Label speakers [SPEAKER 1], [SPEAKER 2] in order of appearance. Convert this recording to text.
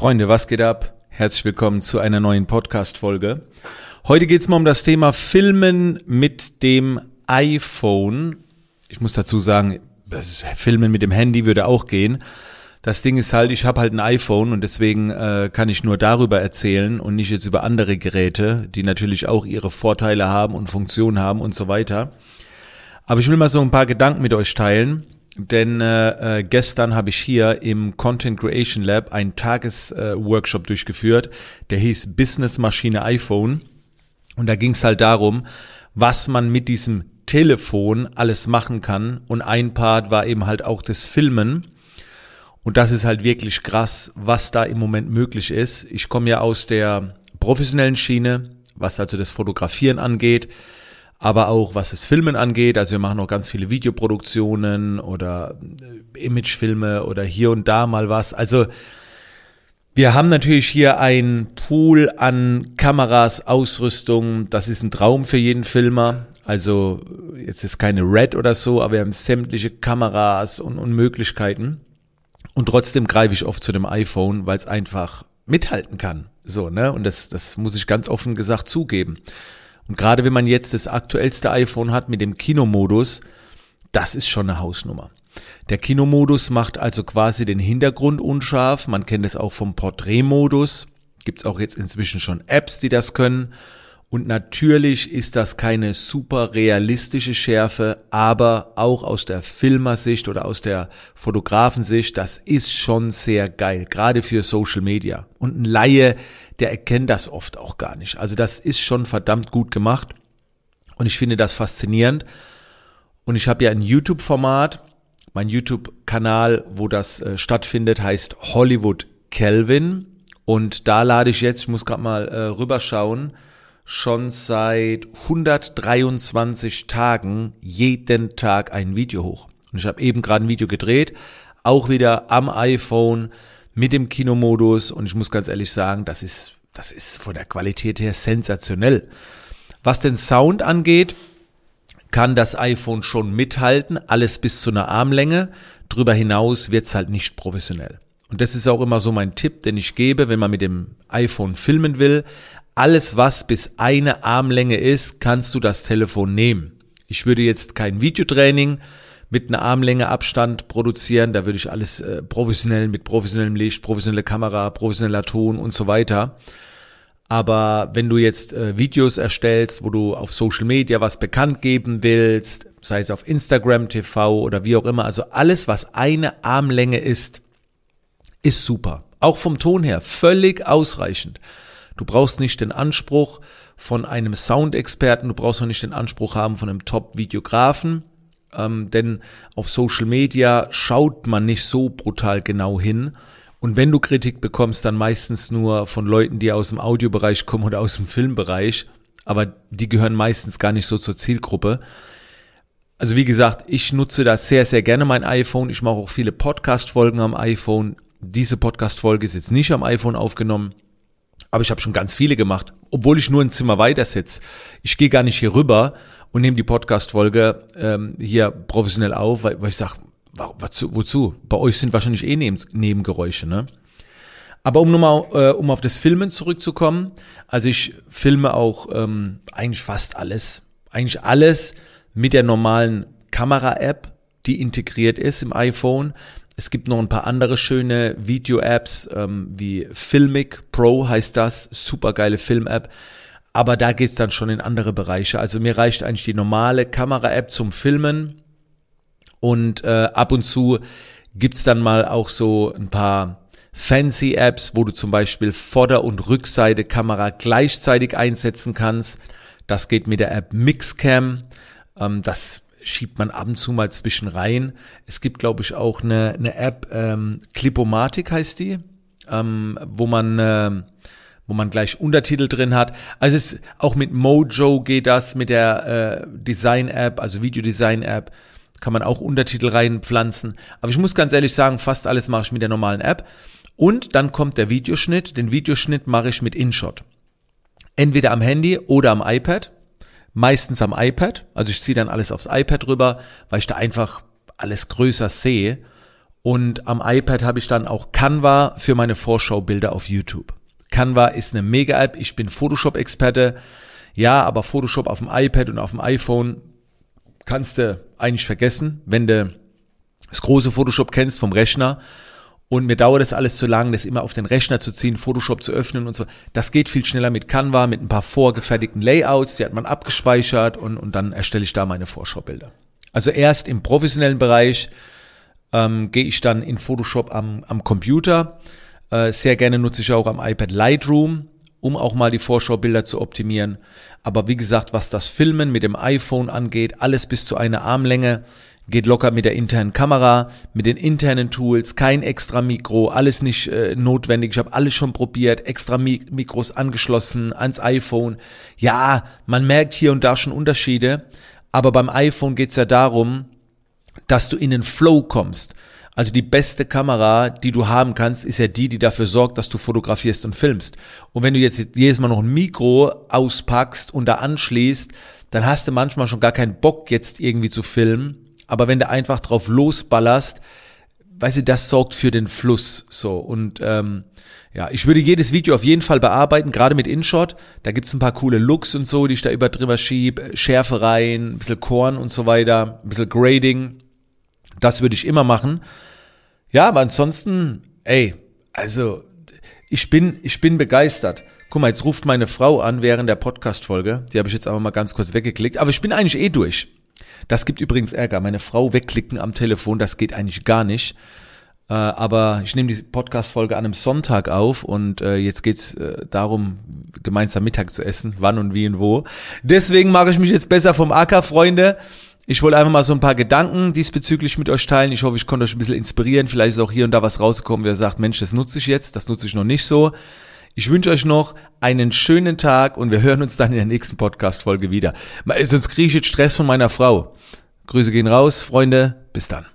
[SPEAKER 1] Freunde, was geht ab? Herzlich willkommen zu einer neuen Podcast-Folge. Heute geht es mal um das Thema Filmen mit dem iPhone. Ich muss dazu sagen, Filmen mit dem Handy würde auch gehen. Das Ding ist halt, ich habe halt ein iPhone und deswegen äh, kann ich nur darüber erzählen und nicht jetzt über andere Geräte, die natürlich auch ihre Vorteile haben und Funktionen haben und so weiter. Aber ich will mal so ein paar Gedanken mit euch teilen, denn äh, äh, gestern habe ich hier im Content Creation Lab einen Tagesworkshop äh, durchgeführt, der hieß Business Maschine iPhone. Und da ging es halt darum, was man mit diesem Telefon alles machen kann. Und ein Part war eben halt auch das Filmen. Und das ist halt wirklich krass, was da im Moment möglich ist. Ich komme ja aus der professionellen Schiene, was also das Fotografieren angeht, aber auch was das Filmen angeht. Also wir machen auch ganz viele Videoproduktionen oder äh, Imagefilme oder hier und da mal was. Also wir haben natürlich hier ein Pool an Kameras, Ausrüstung. Das ist ein Traum für jeden Filmer. Also jetzt ist keine Red oder so, aber wir haben sämtliche Kameras und, und Möglichkeiten. Und trotzdem greife ich oft zu dem iPhone, weil es einfach mithalten kann. So, ne? Und das, das muss ich ganz offen gesagt zugeben. Und gerade wenn man jetzt das aktuellste iPhone hat mit dem Kinomodus, das ist schon eine Hausnummer. Der Kinomodus macht also quasi den Hintergrund unscharf. Man kennt es auch vom Porträtmodus. Gibt es auch jetzt inzwischen schon Apps, die das können. Und natürlich ist das keine super realistische Schärfe, aber auch aus der Filmersicht oder aus der Fotografensicht, das ist schon sehr geil, gerade für Social Media. Und ein Laie, der erkennt das oft auch gar nicht. Also das ist schon verdammt gut gemacht und ich finde das faszinierend. Und ich habe ja ein YouTube-Format, mein YouTube-Kanal, wo das äh, stattfindet, heißt Hollywood Kelvin. Und da lade ich jetzt, ich muss gerade mal äh, rüberschauen, schon seit 123 Tagen jeden Tag ein Video hoch. Und ich habe eben gerade ein Video gedreht, auch wieder am iPhone mit dem Kinomodus und ich muss ganz ehrlich sagen, das ist das ist von der Qualität her sensationell. Was den Sound angeht, kann das iPhone schon mithalten, alles bis zu einer Armlänge. Drüber hinaus wird's halt nicht professionell. Und das ist auch immer so mein Tipp, den ich gebe, wenn man mit dem iPhone filmen will. Alles, was bis eine Armlänge ist, kannst du das Telefon nehmen. Ich würde jetzt kein Videotraining mit einer Armlänge Abstand produzieren. Da würde ich alles äh, professionell mit professionellem Licht, professionelle Kamera, professioneller Ton und so weiter. Aber wenn du jetzt äh, Videos erstellst, wo du auf Social Media was bekannt geben willst, sei es auf Instagram TV oder wie auch immer, also alles, was eine Armlänge ist, ist super. Auch vom Ton her völlig ausreichend. Du brauchst nicht den Anspruch von einem Soundexperten, du brauchst auch nicht den Anspruch haben von einem Top-Videografen, ähm, denn auf Social Media schaut man nicht so brutal genau hin. Und wenn du Kritik bekommst, dann meistens nur von Leuten, die aus dem Audiobereich kommen oder aus dem Filmbereich, aber die gehören meistens gar nicht so zur Zielgruppe. Also wie gesagt, ich nutze da sehr, sehr gerne mein iPhone. Ich mache auch viele Podcast-Folgen am iPhone. Diese Podcast-Folge ist jetzt nicht am iPhone aufgenommen. Aber ich habe schon ganz viele gemacht, obwohl ich nur ein Zimmer weiter sitze. Ich gehe gar nicht hier rüber und nehme die Podcast-Folge ähm, hier professionell auf, weil, weil ich sage, wozu? Bei euch sind wahrscheinlich eh Neben Nebengeräusche, ne? Aber um nochmal, äh, um auf das Filmen zurückzukommen, also ich filme auch ähm, eigentlich fast alles, eigentlich alles mit der normalen Kamera-App, die integriert ist im iPhone. Es gibt noch ein paar andere schöne Video-Apps, ähm, wie Filmic Pro heißt das, super geile Film-App. Aber da geht's dann schon in andere Bereiche. Also mir reicht eigentlich die normale Kamera-App zum Filmen. Und äh, ab und zu gibt's dann mal auch so ein paar fancy Apps, wo du zum Beispiel Vorder- und Rückseite Kamera gleichzeitig einsetzen kannst. Das geht mit der App Mixcam. Ähm, das schiebt man ab und zu mal zwischen rein. Es gibt, glaube ich, auch eine, eine App, ähm, Clipomatic heißt die, ähm, wo man äh, wo man gleich Untertitel drin hat. Also es auch mit Mojo geht das, mit der äh, Design-App, also Videodesign-App, kann man auch Untertitel reinpflanzen. Aber ich muss ganz ehrlich sagen, fast alles mache ich mit der normalen App. Und dann kommt der Videoschnitt. Den Videoschnitt mache ich mit InShot. Entweder am Handy oder am iPad meistens am iPad. Also ich ziehe dann alles aufs iPad rüber, weil ich da einfach alles größer sehe. Und am iPad habe ich dann auch Canva für meine Vorschaubilder auf YouTube. Canva ist eine Mega-App. Ich bin Photoshop-Experte. Ja, aber Photoshop auf dem iPad und auf dem iPhone kannst du eigentlich vergessen, wenn du das große Photoshop kennst vom Rechner. Und mir dauert das alles zu lang, das immer auf den Rechner zu ziehen, Photoshop zu öffnen und so. Das geht viel schneller mit Canva, mit ein paar vorgefertigten Layouts, die hat man abgespeichert und, und dann erstelle ich da meine Vorschaubilder. Also erst im professionellen Bereich ähm, gehe ich dann in Photoshop am, am Computer. Äh, sehr gerne nutze ich auch am iPad Lightroom, um auch mal die Vorschaubilder zu optimieren. Aber wie gesagt, was das Filmen mit dem iPhone angeht, alles bis zu einer Armlänge, geht locker mit der internen Kamera, mit den internen Tools, kein extra Mikro, alles nicht äh, notwendig. Ich habe alles schon probiert, extra Mik Mikros angeschlossen ans iPhone. Ja, man merkt hier und da schon Unterschiede, aber beim iPhone geht's ja darum, dass du in den Flow kommst. Also die beste Kamera, die du haben kannst, ist ja die, die dafür sorgt, dass du fotografierst und filmst. Und wenn du jetzt jedes Mal noch ein Mikro auspackst und da anschließt, dann hast du manchmal schon gar keinen Bock jetzt irgendwie zu filmen aber wenn du einfach drauf losballerst, weißt du, das sorgt für den Fluss so und ähm, ja, ich würde jedes Video auf jeden Fall bearbeiten, gerade mit InShot. Da gibt's ein paar coole Looks und so, die ich da über drüber schieb, Schärfe rein, ein bisschen Korn und so weiter, ein bisschen Grading. Das würde ich immer machen. Ja, aber ansonsten, ey, also ich bin, ich bin begeistert. Guck mal, jetzt ruft meine Frau an während der Podcast-Folge. Die habe ich jetzt aber mal ganz kurz weggeklickt. Aber ich bin eigentlich eh durch. Das gibt übrigens Ärger. Meine Frau wegklicken am Telefon, das geht eigentlich gar nicht. Äh, aber ich nehme die Podcast-Folge an einem Sonntag auf und äh, jetzt geht's äh, darum, gemeinsam Mittag zu essen, wann und wie und wo. Deswegen mache ich mich jetzt besser vom Acker, Freunde. Ich wollte einfach mal so ein paar Gedanken diesbezüglich mit euch teilen. Ich hoffe, ich konnte euch ein bisschen inspirieren. Vielleicht ist auch hier und da was rausgekommen, wer sagt, Mensch, das nutze ich jetzt, das nutze ich noch nicht so. Ich wünsche euch noch einen schönen Tag und wir hören uns dann in der nächsten Podcast-Folge wieder. Sonst kriege ich jetzt Stress von meiner Frau. Grüße gehen raus, Freunde. Bis dann.